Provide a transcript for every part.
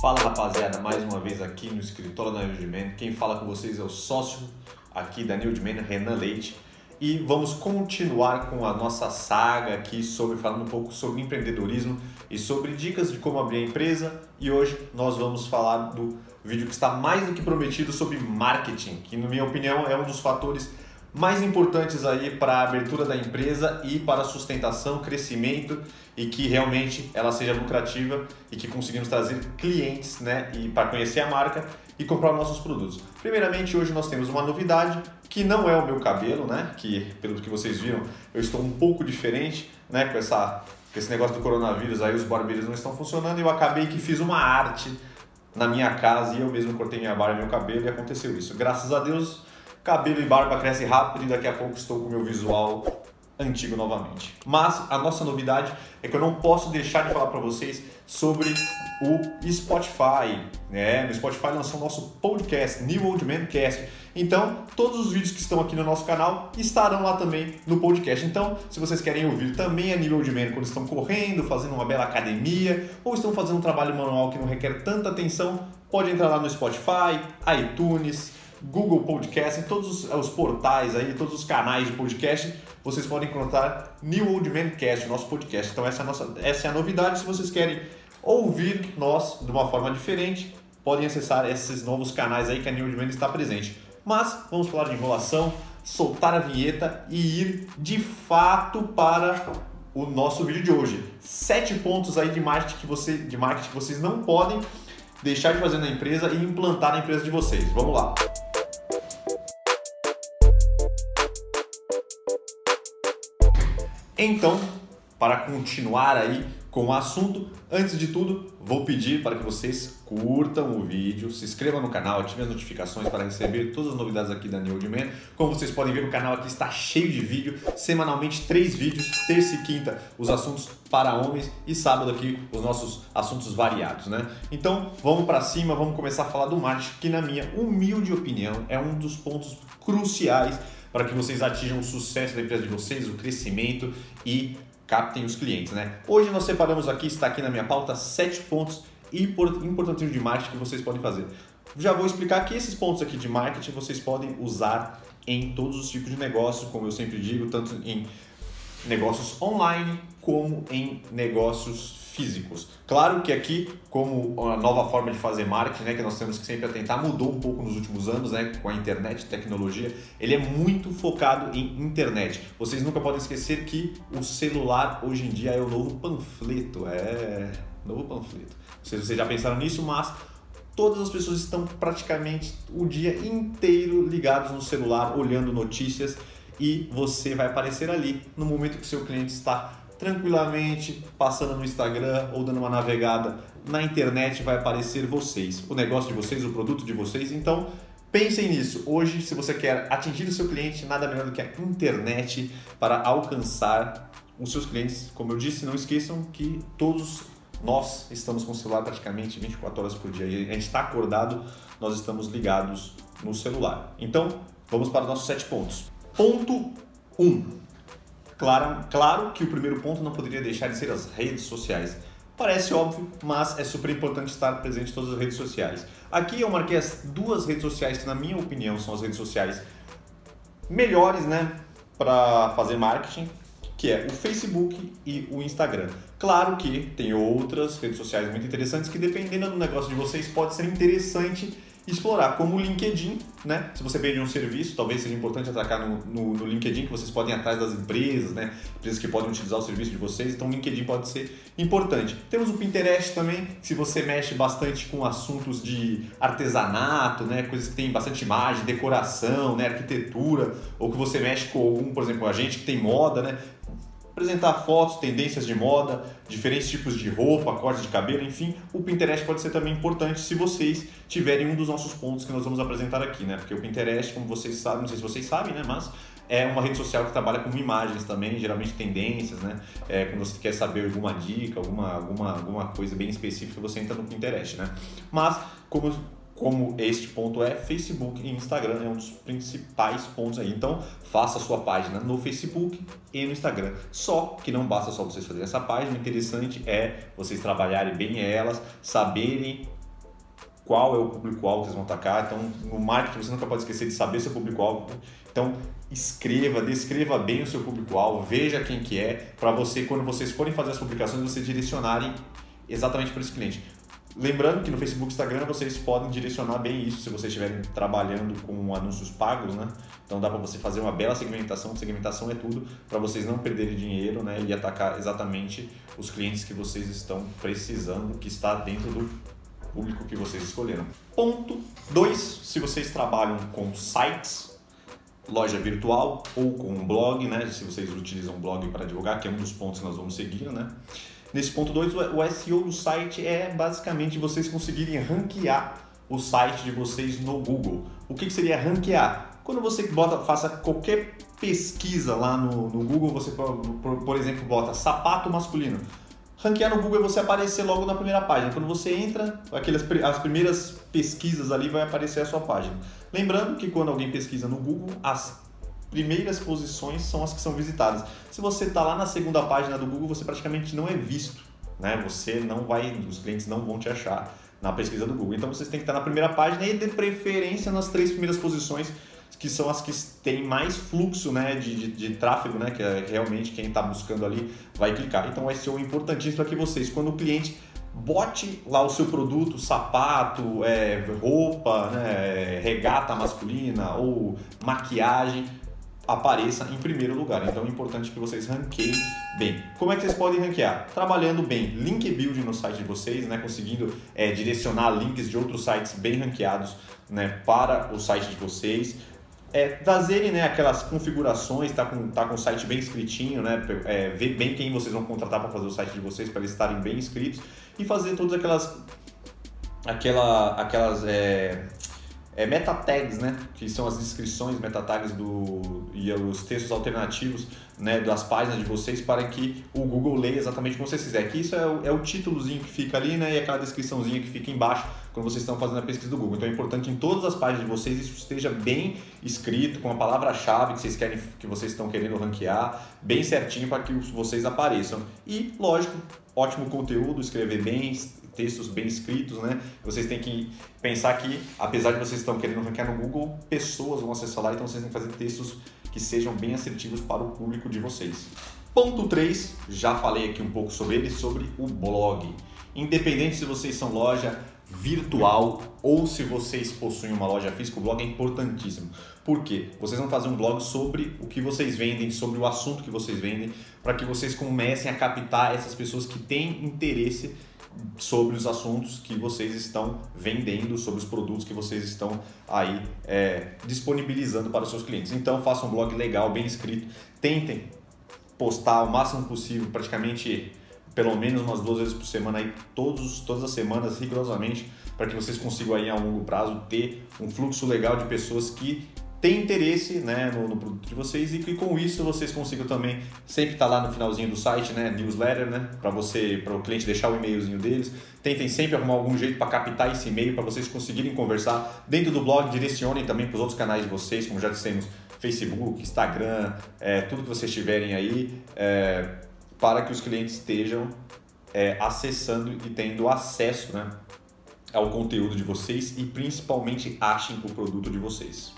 Fala rapaziada, mais uma vez aqui no escritório da Newdman. Quem fala com vocês é o sócio aqui da Newdman, Renan Leite. E vamos continuar com a nossa saga aqui sobre falando um pouco sobre empreendedorismo e sobre dicas de como abrir a empresa. E hoje nós vamos falar do vídeo que está mais do que prometido sobre marketing, que na minha opinião é um dos fatores mais importantes aí para a abertura da empresa e para a sustentação, crescimento e que realmente ela seja lucrativa e que conseguimos trazer clientes, né, e para conhecer a marca e comprar nossos produtos. Primeiramente, hoje nós temos uma novidade que não é o meu cabelo, né, que pelo que vocês viram, eu estou um pouco diferente, né, com essa com esse negócio do coronavírus aí os barbeiros não estão funcionando e eu acabei que fiz uma arte na minha casa e eu mesmo cortei minha barba e meu cabelo e aconteceu isso. Graças a Deus, cabelo e barba crescem rápido e daqui a pouco estou com o meu visual antigo novamente. Mas a nossa novidade é que eu não posso deixar de falar para vocês sobre o Spotify. Né? No Spotify lançou o nosso podcast, New Old Man Cast. Então, todos os vídeos que estão aqui no nosso canal estarão lá também no podcast. Então, se vocês querem ouvir também a New Old Man quando estão correndo, fazendo uma bela academia ou estão fazendo um trabalho manual que não requer tanta atenção, pode entrar lá no Spotify, iTunes, Google Podcast, em todos os, os, portais aí, todos os canais de podcast, vocês podem encontrar New Old Man Cast, nosso podcast. Então essa é a, nossa, essa é a novidade. Se vocês querem ouvir nós de uma forma diferente, podem acessar esses novos canais aí que a New Old Man está presente. Mas vamos falar de enrolação, soltar a vinheta e ir de fato para o nosso vídeo de hoje. Sete pontos aí de marketing que, você, de marketing que vocês não podem deixar de fazer na empresa e implantar na empresa de vocês. Vamos lá! Então, para continuar aí com o assunto, antes de tudo, vou pedir para que vocês curtam o vídeo, se inscrevam no canal, ativem as notificações para receber todas as novidades aqui da New Old Man. Como vocês podem ver, o canal aqui está cheio de vídeo, semanalmente três vídeos, terça e quinta os assuntos para homens e sábado aqui os nossos assuntos variados, né? Então, vamos para cima, vamos começar a falar do marketing, que na minha humilde opinião é um dos pontos cruciais para que vocês atinjam o sucesso da empresa de vocês, o crescimento e captem os clientes, né? Hoje nós separamos aqui, está aqui na minha pauta, sete pontos importantes de marketing que vocês podem fazer. Já vou explicar que esses pontos aqui de marketing vocês podem usar em todos os tipos de negócios, como eu sempre digo, tanto em negócios online como em negócios físicos. Claro que aqui, como a nova forma de fazer marketing, né, que nós temos que sempre atentar, mudou um pouco nos últimos anos, né, com a internet, tecnologia, ele é muito focado em internet. Vocês nunca podem esquecer que o celular hoje em dia é o novo panfleto, é novo panfleto. Vocês, vocês já pensaram nisso, mas todas as pessoas estão praticamente o dia inteiro ligados no celular, olhando notícias e você vai aparecer ali no momento que seu cliente está tranquilamente passando no Instagram ou dando uma navegada na internet, vai aparecer vocês, o negócio de vocês, o produto de vocês. Então, pensem nisso. Hoje, se você quer atingir o seu cliente, nada melhor do que a internet para alcançar os seus clientes. Como eu disse, não esqueçam que todos nós estamos com o celular praticamente 24 horas por dia. A gente está acordado, nós estamos ligados no celular. Então, vamos para os nossos sete pontos. Ponto 1. Um, Claro, claro que o primeiro ponto não poderia deixar de ser as redes sociais. Parece óbvio, mas é super importante estar presente em todas as redes sociais. Aqui eu marquei as duas redes sociais que, na minha opinião, são as redes sociais melhores, né, para fazer marketing, que é o Facebook e o Instagram. Claro que tem outras redes sociais muito interessantes que, dependendo do negócio de vocês, pode ser interessante explorar, como o LinkedIn, né? Se você vende um serviço, talvez seja importante atacar no, no, no, LinkedIn, que vocês podem ir atrás das empresas, né? Empresas que podem utilizar o serviço de vocês, então o LinkedIn pode ser importante. Temos o Pinterest também, se você mexe bastante com assuntos de artesanato, né? Coisas que tem bastante imagem, decoração, né? Arquitetura, ou que você mexe com algum, por exemplo, a gente que tem moda, né? Apresentar fotos, tendências de moda, diferentes tipos de roupa, corte de cabelo, enfim, o Pinterest pode ser também importante se vocês tiverem um dos nossos pontos que nós vamos apresentar aqui, né? Porque o Pinterest, como vocês sabem, não sei se vocês sabem, né? Mas é uma rede social que trabalha com imagens também, geralmente tendências, né? É, quando você quer saber alguma dica, alguma, alguma, alguma coisa bem específica, você entra no Pinterest, né? Mas, como como este ponto é Facebook e Instagram é um dos principais pontos aí. Então, faça a sua página no Facebook e no Instagram. Só que não basta só vocês fazerem essa página, o interessante é vocês trabalharem bem elas, saberem qual é o público-alvo que vocês vão atacar. Então, no marketing você nunca pode esquecer de saber seu público-alvo. Então, escreva, descreva bem o seu público-alvo, veja quem que é, para você, quando vocês forem fazer as publicações, vocês direcionarem exatamente para esse cliente. Lembrando que no Facebook e Instagram vocês podem direcionar bem isso se vocês estiverem trabalhando com anúncios pagos, né? Então dá para você fazer uma bela segmentação. Segmentação é tudo para vocês não perderem dinheiro, né? E atacar exatamente os clientes que vocês estão precisando, que está dentro do público que vocês escolheram. Ponto 2, se vocês trabalham com sites, loja virtual ou com um blog, né? Se vocês utilizam um blog para divulgar, que é um dos pontos que nós vamos seguir, né? Nesse ponto 2, o SEO do site é basicamente vocês conseguirem ranquear o site de vocês no Google. O que, seria ranquear? Quando você bota, faça qualquer pesquisa lá no, no Google, você, por, por exemplo, bota sapato masculino. Ranquear no Google é você aparecer logo na primeira página. Quando você entra, aquelas, as primeiras pesquisas ali vai aparecer a sua página. Lembrando que quando alguém pesquisa no Google, as primeiras posições são as que são visitadas. Se você está lá na segunda página do Google, você praticamente não é visto, né? Você não vai, os clientes não vão te achar na pesquisa do Google. Então vocês têm que estar na primeira página e de preferência nas três primeiras posições que são as que têm mais fluxo né, de, de, de tráfego, né, que é realmente quem está buscando ali vai clicar. Então o SEO é importantíssimo que vocês, quando o cliente bote lá o seu produto, sapato, é, roupa, né, regata masculina ou maquiagem, apareça em primeiro lugar. Então é importante que vocês ranqueiem bem. Como é que vocês podem ranquear? Trabalhando bem link building no site de vocês, né? conseguindo é, direcionar links de outros sites bem ranqueados né? para o site de vocês. É, né, aquelas configurações, tá com, tá com o site bem escritinho, né, é, ver bem quem vocês vão contratar para fazer o site de vocês, para eles estarem bem inscritos e fazer todas aquelas, aquela, aquelas é, é, meta tags, né, que são as descrições, meta tags do, e os textos alternativos né, das páginas de vocês para que o Google leia exatamente como vocês quiserem. Que isso é o, é o títulozinho que fica ali né, e aquela descriçãozinha que fica embaixo quando vocês estão fazendo a pesquisa do Google. Então é importante em todas as páginas de vocês isso esteja bem escrito, com a palavra-chave que vocês querem que vocês estão querendo ranquear, bem certinho para que vocês apareçam. E, lógico, ótimo conteúdo, escrever bem, textos bem escritos, né? Vocês têm que pensar que, apesar de vocês estão querendo ranquear no Google, pessoas vão acessar lá, então vocês têm que fazer textos que sejam bem assertivos para o público de vocês. Ponto 3, já falei aqui um pouco sobre ele, sobre o blog. Independente se vocês são loja virtual ou se vocês possuem uma loja física, o blog é importantíssimo. Por quê? Vocês vão fazer um blog sobre o que vocês vendem, sobre o assunto que vocês vendem, para que vocês comecem a captar essas pessoas que têm interesse sobre os assuntos que vocês estão vendendo, sobre os produtos que vocês estão aí é, disponibilizando para os seus clientes. Então façam um blog legal, bem escrito, tentem postar o máximo possível, praticamente pelo menos umas duas vezes por semana aí, todos, todas as semanas, rigorosamente, para que vocês consigam aí a longo prazo ter um fluxo legal de pessoas que tem interesse né, no, no, produto de vocês e que com isso vocês consigam também sempre estar tá lá no finalzinho do site, né, newsletter, né, para você, para o cliente deixar o e-mailzinho deles. Tentem sempre arrumar algum jeito para captar esse e-mail para vocês conseguirem conversar dentro do blog. Direcionem também para os outros canais de vocês, como já dissemos, Facebook, Instagram, é, tudo que vocês tiverem aí, é, para que os clientes estejam é, acessando e tendo acesso, né, ao conteúdo de vocês e principalmente achem o produto de vocês.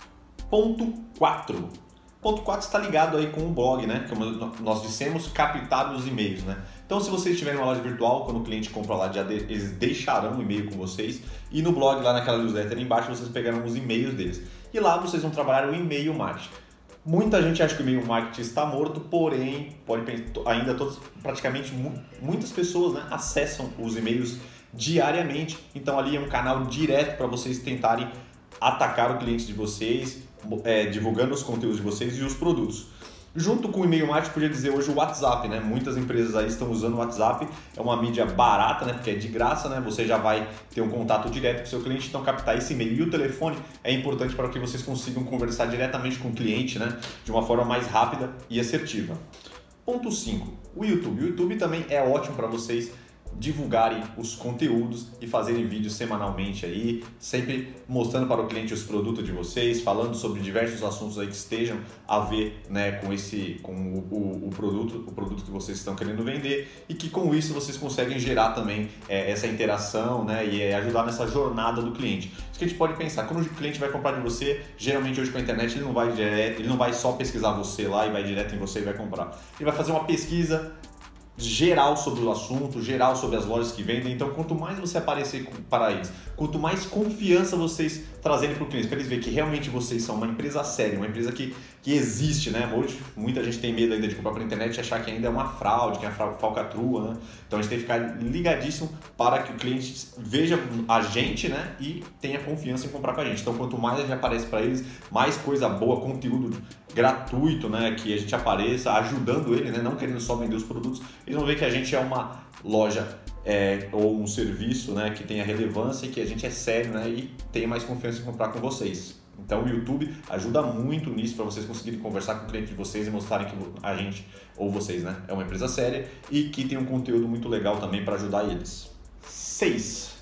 Ponto 4. Ponto 4 está ligado aí com o blog, né? Como nós dissemos, captar os e-mails, né? Então, se vocês tiverem uma loja virtual, quando o cliente compra lá, eles deixarão um e-mail com vocês. E no blog, lá naquela newsletter embaixo, vocês pegarão os e-mails deles. E lá vocês vão trabalhar o e-mail marketing. Muita gente acha que o e-mail marketing está morto, porém, pode ainda todos, praticamente muitas pessoas né, acessam os e-mails diariamente. Então ali é um canal direto para vocês tentarem atacar o cliente de vocês, é, divulgando os conteúdos de vocês e os produtos. Junto com o e-mail marketing, podia dizer hoje o WhatsApp, né? Muitas empresas aí estão usando o WhatsApp, é uma mídia barata, né? Porque é de graça, né? Você já vai ter um contato direto com o seu cliente, então captar esse e-mail. E o telefone é importante para que vocês consigam conversar diretamente com o cliente, né? De uma forma mais rápida e assertiva. Ponto 5. O YouTube. O YouTube também é ótimo para vocês divulgarem os conteúdos e fazerem vídeos semanalmente aí, sempre mostrando para o cliente os produtos de vocês, falando sobre diversos assuntos aí que estejam a ver né, com esse com o, o, o produto, o produto que vocês estão querendo vender e que com isso vocês conseguem gerar também é, essa interação né, e é, ajudar nessa jornada do cliente. Isso que a gente pode pensar, quando o cliente vai comprar de você, geralmente hoje com a internet ele não vai direto, ele não vai só pesquisar você lá e vai direto em você e vai comprar. Ele vai fazer uma pesquisa geral sobre o assunto, geral sobre as lojas que vendem. Então, quanto mais você aparecer para eles, quanto mais confiança vocês trazerem para o cliente, para eles verem que realmente vocês são uma empresa séria, uma empresa que, que existe, né? Hoje, muita gente tem medo ainda de comprar pela internet e achar que ainda é uma fraude, que é a falcatrua, né? Então, a gente tem que ficar ligadíssimo para que o cliente veja a gente, né? E tenha confiança em comprar com a gente. Então, quanto mais a gente aparece para eles, mais coisa boa, conteúdo gratuito, né? Que a gente apareça ajudando ele, né? Não querendo só vender os produtos, eles vão ver que a gente é uma loja é, ou um serviço né, que tenha relevância e que a gente é sério né, e tenha mais confiança em comprar com vocês. Então o YouTube ajuda muito nisso para vocês conseguirem conversar com o cliente de vocês e mostrarem que a gente, ou vocês, né, é uma empresa séria e que tem um conteúdo muito legal também para ajudar eles. 6.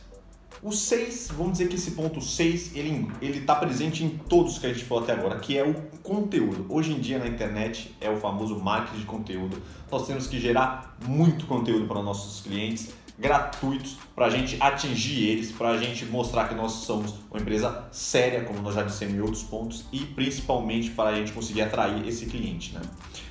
O 6, vamos dizer que esse ponto 6, ele está presente em todos que a gente falou até agora, que é o conteúdo. Hoje em dia na internet é o famoso marketing de conteúdo. Nós temos que gerar muito conteúdo para nossos clientes gratuitos para a gente atingir eles, para a gente mostrar que nós somos uma empresa séria, como nós já dissemos em outros pontos, e principalmente para a gente conseguir atrair esse cliente. Né?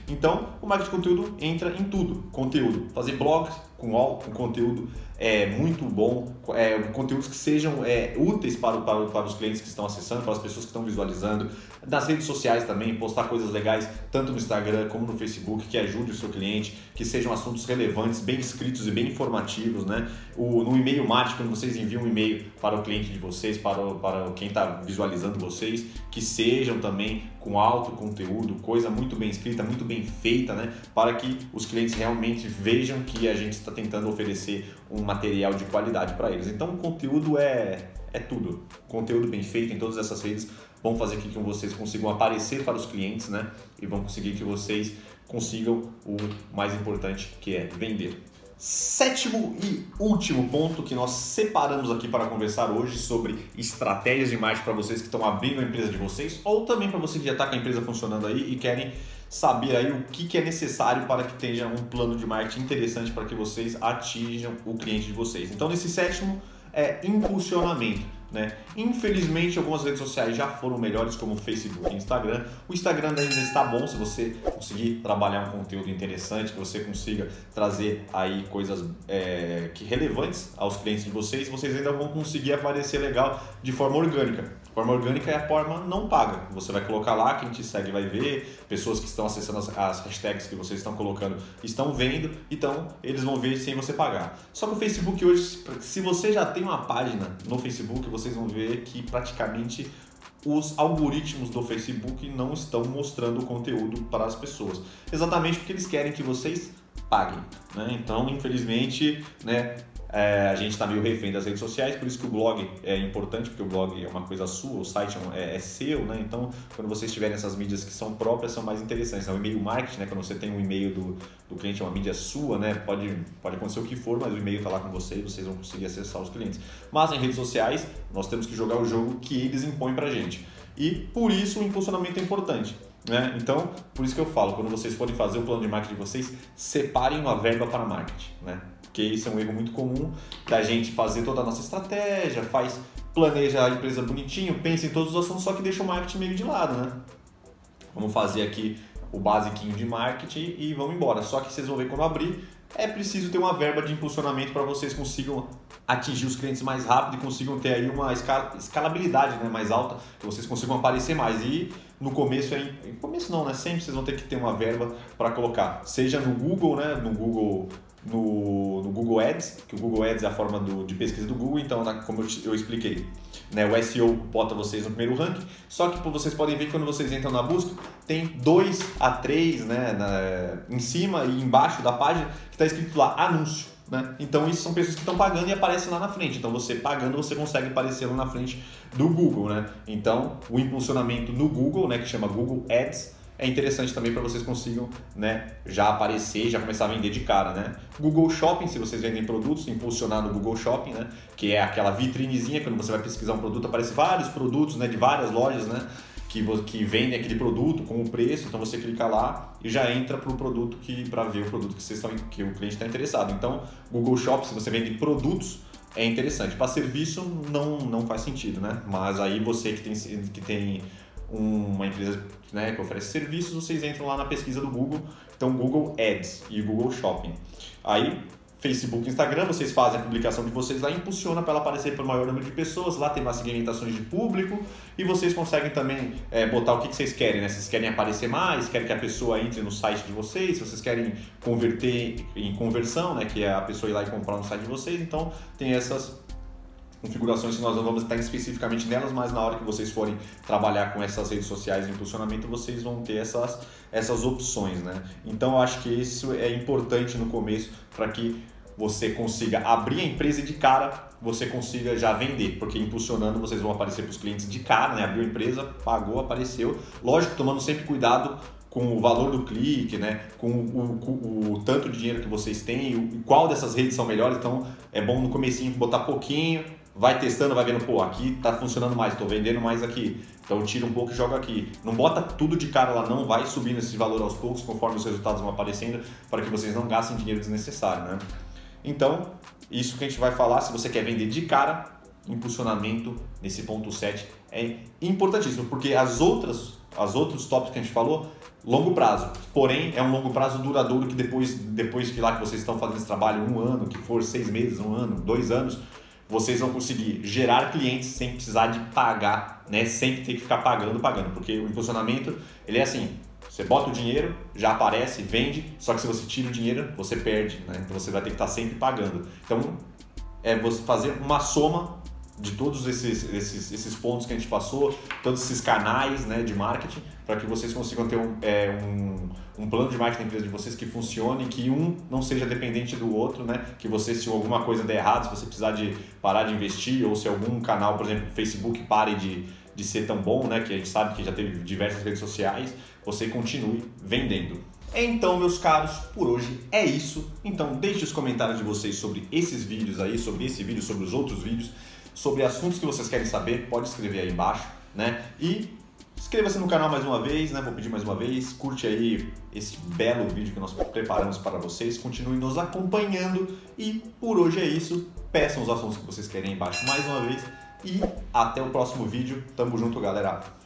Então, o marketing de conteúdo entra em tudo: conteúdo, fazer blogs com, com conteúdo é, muito bom, é, conteúdos que sejam é, úteis para, para, para os clientes que estão acessando, para as pessoas que estão visualizando. Nas redes sociais também, postar coisas legais, tanto no Instagram como no Facebook, que ajude o seu cliente, que sejam assuntos relevantes, bem escritos e bem informativos. Né? O, no e-mail marketing, quando vocês enviam um e-mail para o cliente de vocês, para, o, para quem está visualizando vocês, que sejam também com alto conteúdo, coisa muito bem escrita, muito bem feita, né? para que os clientes realmente vejam que a gente está tentando oferecer um material de qualidade para eles. Então, o conteúdo é, é tudo. Conteúdo bem feito em todas essas redes vão fazer com que vocês consigam aparecer para os clientes, né? E vão conseguir que vocês consigam o mais importante, que é vender. Sétimo e último ponto que nós separamos aqui para conversar hoje sobre estratégias de marketing para vocês que estão abrindo a empresa de vocês ou também para você que já está com a empresa funcionando aí e querem saber aí o que, que é necessário para que tenha um plano de marketing interessante para que vocês atinjam o cliente de vocês. Então, nesse sétimo é impulsionamento. Né? Infelizmente, algumas redes sociais já foram melhores, como Facebook e Instagram. O Instagram ainda está bom se você conseguir trabalhar um conteúdo interessante, que você consiga trazer aí coisas é, que relevantes aos clientes de vocês, vocês ainda vão conseguir aparecer legal de forma orgânica. Forma orgânica é a forma não paga. Você vai colocar lá, quem te segue vai ver, pessoas que estão acessando as, as hashtags que vocês estão colocando estão vendo, então eles vão ver sem você pagar. Só que o Facebook hoje, se você já tem uma página no Facebook, vocês vão ver que praticamente os algoritmos do Facebook não estão mostrando o conteúdo para as pessoas. Exatamente porque eles querem que vocês paguem. Né? Então, infelizmente, né, é, a gente está meio refém das redes sociais, por isso que o blog é importante, porque o blog é uma coisa sua, o site é, é seu, né? Então, quando vocês tiverem essas mídias que são próprias, são mais interessantes. É o e-mail marketing, né? Quando você tem um e-mail do, do cliente, é uma mídia sua, né? Pode, pode acontecer o que for, mas o e-mail está lá com você e vocês vão conseguir acessar os clientes. Mas em redes sociais, nós temos que jogar o jogo que eles impõem pra gente. E por isso o impulsionamento é importante. Né? Então, por isso que eu falo, quando vocês forem fazer o plano de marketing de vocês, separem uma verba para marketing. Né? Porque isso é um erro muito comum da gente fazer toda a nossa estratégia, faz, planeja a empresa bonitinho, pensa em todos os assuntos, só que deixa o marketing meio de lado, né? Vamos fazer aqui o basiquinho de marketing e vamos embora. Só que vocês vão ver quando abrir, é preciso ter uma verba de impulsionamento para vocês consigam atingir os clientes mais rápido e consigam ter aí uma escalabilidade né, mais alta, que vocês consigam aparecer mais. E no começo, é, no começo não, né? Sempre vocês vão ter que ter uma verba para colocar, seja no Google, né? No Google no, no, Google Ads, que o Google Ads é a forma do, de pesquisa do Google, então, como eu, eu, expliquei, né, o SEO bota vocês no primeiro ranking, só que vocês podem ver que quando vocês entram na busca, tem dois a três né, na, em cima e embaixo da página que está escrito lá anúncio. Né? Então, isso são pessoas que estão pagando e aparecem lá na frente. Então, você pagando, você consegue aparecer lá na frente do Google. Né? Então, o impulsionamento no Google, né, que chama Google Ads, é interessante também para vocês consigam né, já aparecer, já começar a vender de cara. Né? Google Shopping, se vocês vendem produtos, impulsionar no Google Shopping, né, que é aquela vitrinezinha, quando você vai pesquisar um produto, aparece vários produtos né, de várias lojas, né? que, que vendem aquele produto com o preço, então você clica lá e já entra para o produto que para ver o produto que, vocês estão, que o cliente está interessado. Então, Google Shop, se você vende produtos, é interessante. Para serviço não, não faz sentido, né? Mas aí você que tem, que tem uma empresa né, que oferece serviços, vocês entram lá na pesquisa do Google, então Google Ads e Google Shopping. Aí Facebook Instagram, vocês fazem a publicação de vocês lá, impulsiona para ela aparecer para o maior número de pessoas, lá tem mais segmentações de público e vocês conseguem também é, botar o que, que vocês querem, né? Vocês querem aparecer mais, querem que a pessoa entre no site de vocês, se vocês querem converter em conversão, né? Que é a pessoa ir lá e comprar no site de vocês, então tem essas configurações que nós não vamos estar especificamente nelas, mas na hora que vocês forem trabalhar com essas redes sociais em impulsionamento, vocês vão ter essas, essas opções, né? Então eu acho que isso é importante no começo para que você consiga abrir a empresa de cara, você consiga já vender, porque impulsionando vocês vão aparecer para os clientes de cara, né? Abriu a empresa, pagou, apareceu. Lógico, tomando sempre cuidado com o valor do clique, né? com o, o, o tanto de dinheiro que vocês têm, o, qual dessas redes são melhores. Então é bom no comecinho botar pouquinho, vai testando, vai vendo, pô, aqui tá funcionando mais, estou vendendo mais aqui. Então tira um pouco e joga aqui. Não bota tudo de cara lá não, vai subindo esse valor aos poucos conforme os resultados vão aparecendo, para que vocês não gastem dinheiro desnecessário, né? Então, isso que a gente vai falar, se você quer vender de cara, impulsionamento nesse ponto 7 é importantíssimo, porque as outras, as outros tópicos que a gente falou, longo prazo. Porém, é um longo prazo duradouro que depois, depois que lá que vocês estão fazendo esse trabalho, um ano, que for seis meses, um ano, dois anos, vocês vão conseguir gerar clientes sem precisar de pagar, né? Sem ter que ficar pagando, pagando, porque o impulsionamento ele é assim. Você bota o dinheiro, já aparece, vende, só que se você tira o dinheiro, você perde, né? Então você vai ter que estar sempre pagando. Então é você fazer uma soma de todos esses, esses, esses pontos que a gente passou, todos esses canais né, de marketing, para que vocês consigam ter um, é, um, um plano de marketing da empresa de vocês que funcione, que um não seja dependente do outro, né? que você, se alguma coisa der errado, se você precisar de parar de investir, ou se algum canal, por exemplo, Facebook, pare de, de ser tão bom, né? que a gente sabe que já teve diversas redes sociais, você continue vendendo. Então, meus caros, por hoje é isso. Então, deixe os comentários de vocês sobre esses vídeos aí, sobre esse vídeo, sobre os outros vídeos sobre assuntos que vocês querem saber, pode escrever aí embaixo, né? E inscreva-se no canal mais uma vez, né? Vou pedir mais uma vez, curte aí esse belo vídeo que nós preparamos para vocês, continue nos acompanhando e por hoje é isso. Peçam os assuntos que vocês querem aí embaixo mais uma vez e até o próximo vídeo. Tamo junto, galera.